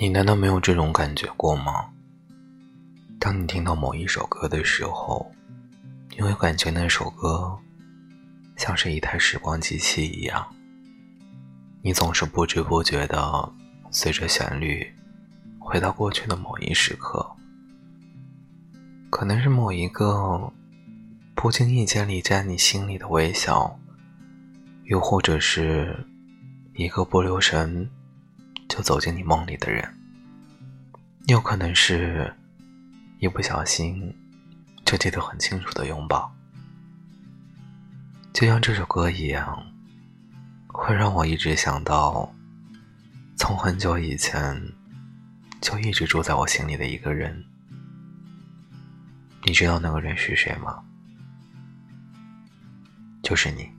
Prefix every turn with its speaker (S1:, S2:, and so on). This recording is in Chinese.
S1: 你难道没有这种感觉过吗？当你听到某一首歌的时候，你会感觉那首歌像是一台时光机器一样，你总是不知不觉的随着旋律回到过去的某一时刻，可能是某一个不经意间离在你心里的微笑，又或者是一个不留神。就走进你梦里的人，有可能是一不小心就记得很清楚的拥抱，就像这首歌一样，会让我一直想到从很久以前就一直住在我心里的一个人。你知道那个人是谁吗？就是你。